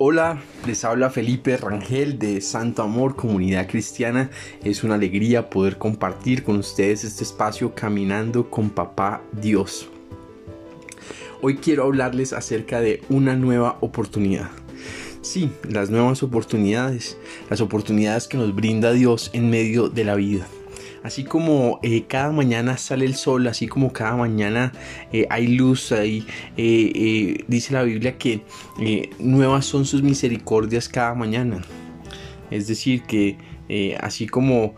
Hola, les habla Felipe Rangel de Santo Amor Comunidad Cristiana. Es una alegría poder compartir con ustedes este espacio caminando con Papá Dios. Hoy quiero hablarles acerca de una nueva oportunidad. Sí, las nuevas oportunidades, las oportunidades que nos brinda Dios en medio de la vida. Así como eh, cada mañana sale el sol, así como cada mañana eh, hay luz, eh, dice la Biblia que nuevas son sus misericordias cada mañana. Es decir, que así como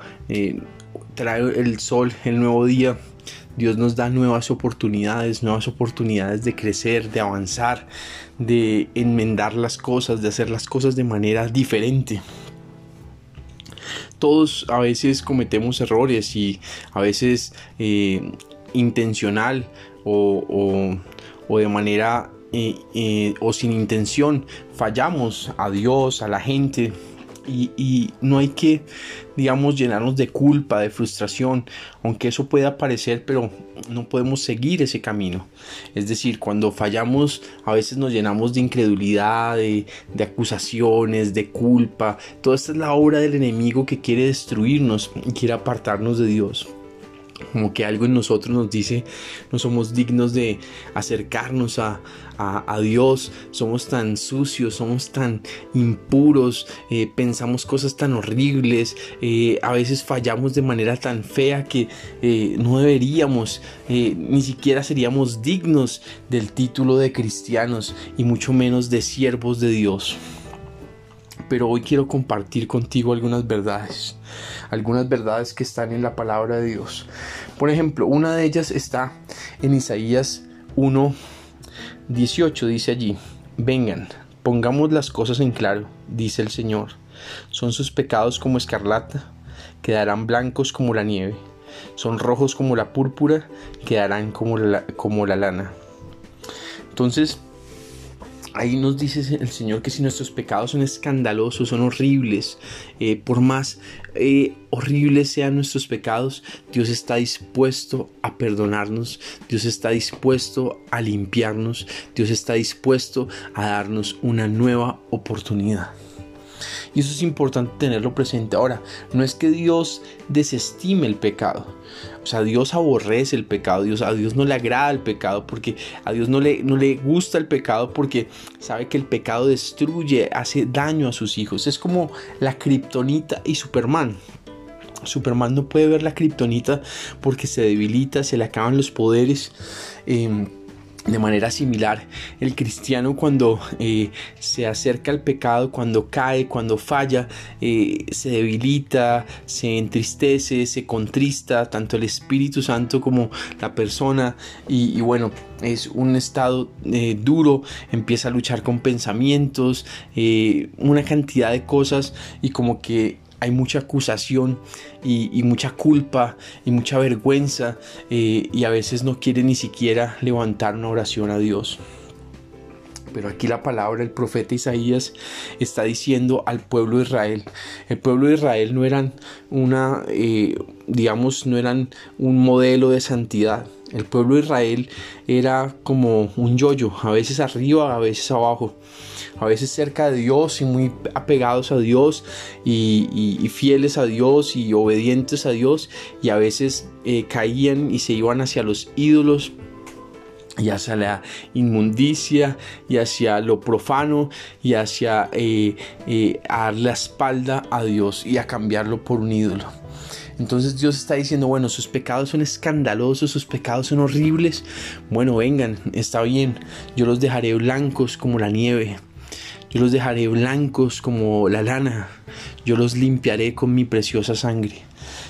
trae el sol el nuevo día, Dios nos da nuevas oportunidades, nuevas oportunidades de crecer, de avanzar, de enmendar las cosas, de hacer las cosas de manera diferente todos a veces cometemos errores y a veces eh, intencional o, de manera eh, eh, o sin intención fallamos a Dios, a la gente, y, no hay que, digamos, llenarnos de culpa, de frustración, aunque eso pueda parecer, pero no podemos seguir ese camino. Es decir, cuando fallamos, a veces nos llenamos de incredulidad, de, de acusaciones, de culpa. Toda esta es la obra del enemigo que quiere destruirnos y quiere apartarnos de Dios como que algo en nosotros nos dice no somos dignos de acercarnos a, Dios, somos tan sucios, somos tan impuros, eh, pensamos cosas tan horribles, eh, a veces fallamos de manera tan fea que eh, no deberíamos, ni siquiera seríamos dignos del título de cristianos y mucho menos de siervos de Dios pero hoy quiero compartir contigo algunas verdades, algunas verdades que están en la palabra de Dios. Por ejemplo, una de ellas está en Isaías 1, 18, dice allí, vengan, pongamos las cosas en claro, dice el Señor, son sus pecados como escarlata, quedarán blancos como la nieve, son rojos como la púrpura, quedarán como la, como la lana. Entonces, Ahí nos dice el Señor que si nuestros pecados son escandalosos, son horribles, eh, por más eh, horribles sean nuestros pecados, Dios está dispuesto a perdonarnos, Dios está dispuesto a limpiarnos, Dios está dispuesto a darnos una nueva oportunidad. Y eso es importante tenerlo presente. Ahora, no es que Dios desestime el pecado. O sea, Dios aborrece el pecado. Dios, a Dios no le agrada el pecado porque a Dios no le, no le gusta el pecado porque sabe que el pecado destruye, hace daño a sus hijos. Es como la kriptonita y Superman. Superman no puede ver la kriptonita porque se debilita, se le acaban los poderes. Em, de manera similar, el cristiano cuando eh, se acerca al pecado, cuando cae, cuando falla, eh, se debilita, se entristece, se contrista, tanto el Espíritu Santo como la persona. Y, bueno, es un estado eh, duro, empieza a luchar con pensamientos, una cantidad de cosas y como que hay mucha acusación y, mucha culpa y mucha vergüenza eh, y a veces no quiere ni siquiera levantar una oración a Dios. Pero aquí la palabra del profeta Isaías está diciendo al pueblo de Israel. El pueblo de Israel no eran una, eh, digamos, no eran un modelo de santidad. El pueblo de Israel era como un yoyo, a veces arriba, a veces abajo, a veces cerca de Dios y muy apegados a Dios y, fieles a Dios y obedientes a Dios y a veces eh, caían y se iban hacia los ídolos y hacia la inmundicia y hacia lo profano y hacia eh, eh, a dar la espalda a Dios y a cambiarlo por un ídolo. Entonces Dios está diciendo, bueno, sus pecados son escandalosos, sus pecados son horribles. Bueno, vengan, está bien, yo los dejaré blancos como la nieve. Yo los dejaré blancos como la lana. Yo los limpiaré con mi preciosa sangre.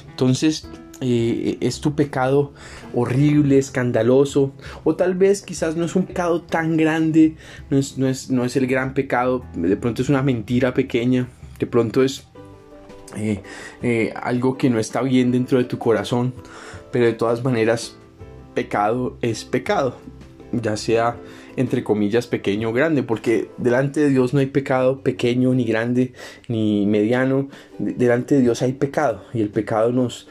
Entonces, eh, es tu pecado horrible, escandaloso, o tal vez quizás no es un pecado tan grande, no es, no es, no es el gran pecado, de pronto es una mentira pequeña, de pronto es eh, eh, algo que no está bien dentro de tu corazón, pero de todas maneras, pecado es pecado, ya sea entre comillas pequeño o grande, porque delante de Dios no hay pecado pequeño ni grande ni mediano, delante de Dios hay pecado y el pecado nos,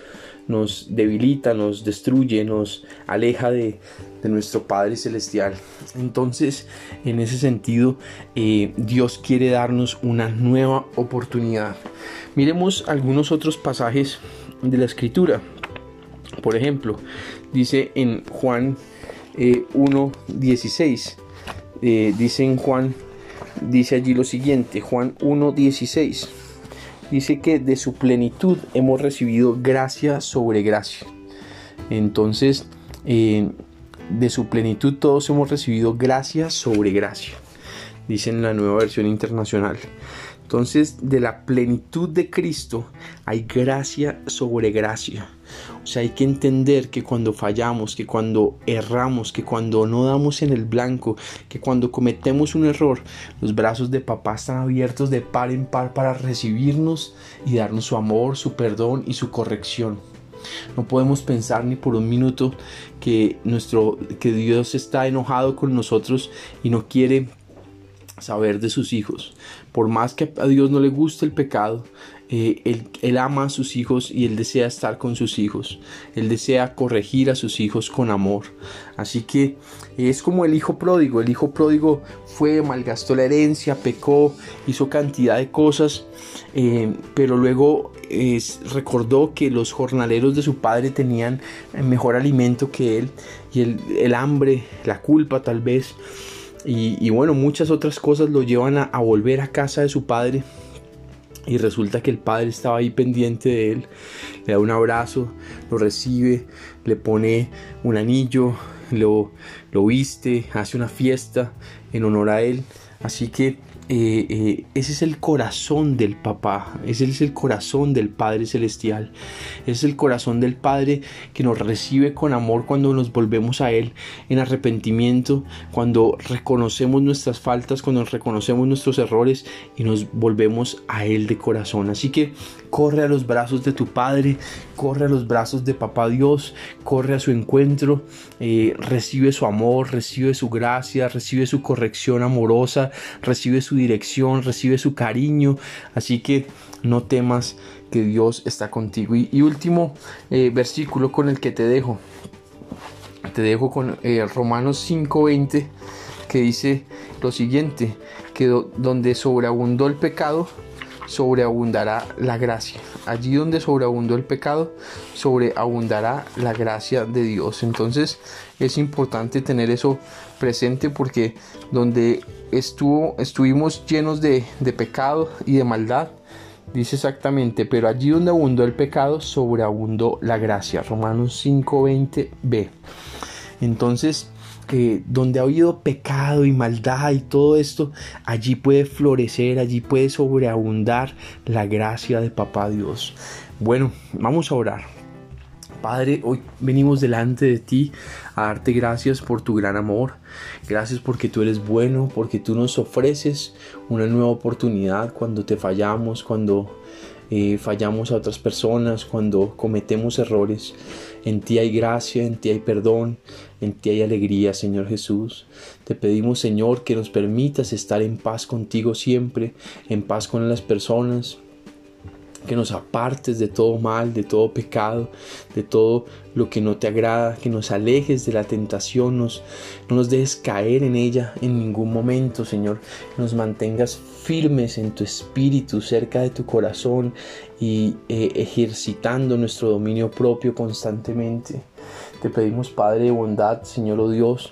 nos debilita, nos destruye, nos aleja de, de nuestro Padre Celestial. Entonces, en ese sentido, eh, Dios quiere darnos una nueva oportunidad. Miremos algunos otros pasajes de la Escritura. Por ejemplo, dice en Juan 1.16, eh, eh, dice en Juan, dice allí lo siguiente, Juan 1.16, dice que de su plenitud hemos recibido gracia sobre gracia. Entonces, de su plenitud todos hemos recibido gracia sobre gracia, dice en la nueva versión internacional. Entonces, de la plenitud de Cristo hay gracia sobre gracia. O sea, hay que entender que cuando fallamos, que cuando erramos, que cuando no damos en el blanco, que cuando cometemos un error, los brazos de papá están abiertos de par en par para recibirnos y darnos su amor, su perdón y su corrección. No podemos pensar ni por un minuto que nuestro que Dios está enojado con nosotros y no quiere saber de sus hijos. Por más que a Dios no le guste el pecado, eh, él, ama a sus hijos y él desea estar con sus hijos. Él desea corregir a sus hijos con amor. Así que es como el hijo pródigo. El hijo pródigo fue, malgastó la herencia, pecó, hizo cantidad de cosas, eh, pero luego recordó que los jornaleros de su padre tenían mejor alimento que él y el, hambre, la culpa tal vez. Y, bueno, muchas otras cosas lo llevan a volver a casa de su padre. Y resulta que el padre estaba ahí pendiente de él, le da un abrazo, lo recibe, le pone un anillo, lo, lo viste, hace una fiesta en honor a él. Así que eh, eh, ese es el corazón del papá, ese es el corazón del Padre Celestial, ese es el corazón del Padre que nos recibe con amor cuando nos volvemos a Él en arrepentimiento, cuando reconocemos nuestras faltas, cuando reconocemos nuestros errores y nos volvemos a Él de corazón. Así que corre a los brazos de tu Padre, corre a los brazos de Papá Dios, corre a su encuentro, eh, recibe su amor, recibe su gracia, recibe su corrección amorosa, recibe su dirección, recibe su cariño. Así que no temas que Dios está contigo. Y, último eh, versículo con el que te dejo. Te dejo con eh, Romanos 5:20 que dice lo siguiente, que donde sobreabundó el pecado, sobreabundará la gracia. Allí donde sobreabundó el pecado, sobreabundará la gracia de Dios. Entonces es importante tener eso presente porque donde estuvo, estuvimos llenos de, de pecado y de maldad, dice exactamente, pero allí donde abundó el pecado, sobreabundó la gracia. Romanos 5:20b. Entonces, donde ha habido pecado y maldad y todo esto, allí puede florecer, allí puede sobreabundar la gracia de Papá Dios. Bueno, vamos a orar. Padre, hoy venimos delante de ti a darte gracias por tu gran amor. Gracias porque tú eres bueno, porque tú nos ofreces una nueva oportunidad cuando te fallamos, cuando eh, fallamos a otras personas, cuando cometemos errores. En ti hay gracia, en ti hay perdón, en ti hay alegría, Señor Jesús. Te pedimos, Señor, que nos permitas estar en paz contigo siempre, en paz con las personas, que nos apartes de todo mal, de todo pecado, de todo lo que no te agrada, que nos alejes de la tentación, nos, no nos dejes caer en ella en ningún momento, Señor, nos mantengas firmes en tu espíritu, cerca de tu corazón y eh, ejercitando nuestro dominio propio constantemente. Te pedimos, Padre de bondad, Señor oh Dios,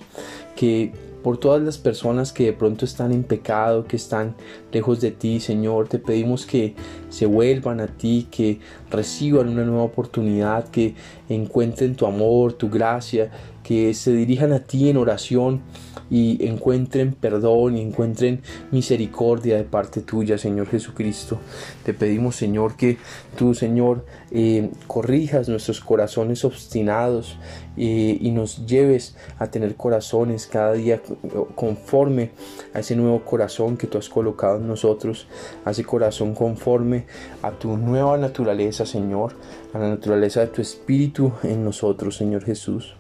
que por todas las personas que de pronto están en pecado, que están lejos de ti, Señor. Te pedimos que se vuelvan a ti, que reciban una nueva oportunidad, que encuentren tu amor, tu gracia, que se dirijan a ti en oración y encuentren perdón y encuentren misericordia de parte tuya, Señor Jesucristo. Te pedimos, Señor, que tú, Señor, eh, corrijas nuestros corazones obstinados eh, y nos lleves a tener corazones cada día conforme a ese nuevo corazón que tú has colocado en nosotros, a ese corazón conforme a tu nueva naturaleza, Señor, a la naturaleza de tu Espíritu en nosotros, Señor Jesús.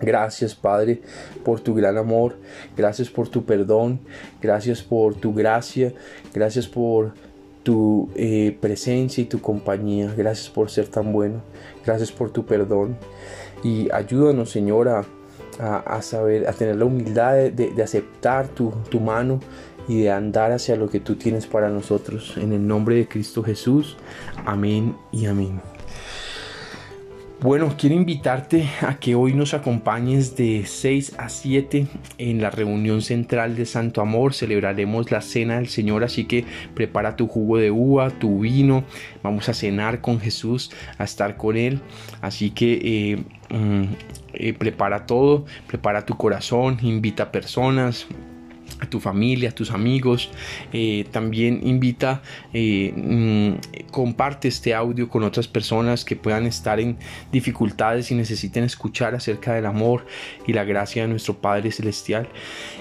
Gracias Padre por tu gran amor, gracias por tu perdón, gracias por tu gracia, gracias por tu eh, presencia y tu compañía, gracias por ser tan bueno, gracias por tu perdón y ayúdanos Señor a, saber, a tener la humildad de, aceptar tu mano y de andar hacia lo que tú tienes para nosotros. En el nombre de Cristo Jesús. Amén y amén. Bueno, quiero invitarte a que hoy nos acompañes de 6 a 7 en la reunión central de Santo Amor. Celebraremos la cena del Señor, así que prepara tu jugo de uva, tu vino. Vamos a cenar con Jesús, a estar con Él. Así que eh, mm, eh, prepara todo, prepara tu corazón, invita personas, a tu familia, a tus amigos. Eh, también invita, eh, mm, comparte este audio con otras personas que puedan estar en dificultades y necesiten escuchar acerca del amor y la gracia de nuestro Padre Celestial.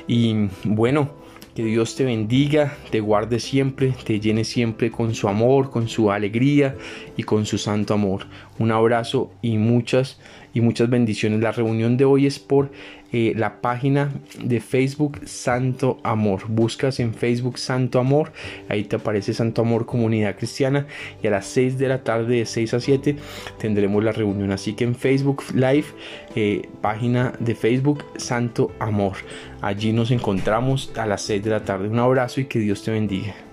Y bueno, que Dios te bendiga, te guarde siempre, te llene siempre con su amor, con su alegría y con su santo amor. Un abrazo y muchas y muchas bendiciones. La reunión de hoy es por eh, la página de Facebook Santo Amor. Buscas en Facebook Santo Amor, ahí te aparece Santo Amor Comunidad Cristiana y a las 6 de la tarde de 6 a 7 tendremos la reunión. Así que en Facebook Live, eh, página de Facebook Santo Amor. Allí nos encontramos a las 6 de la tarde. Un abrazo y que Dios te bendiga.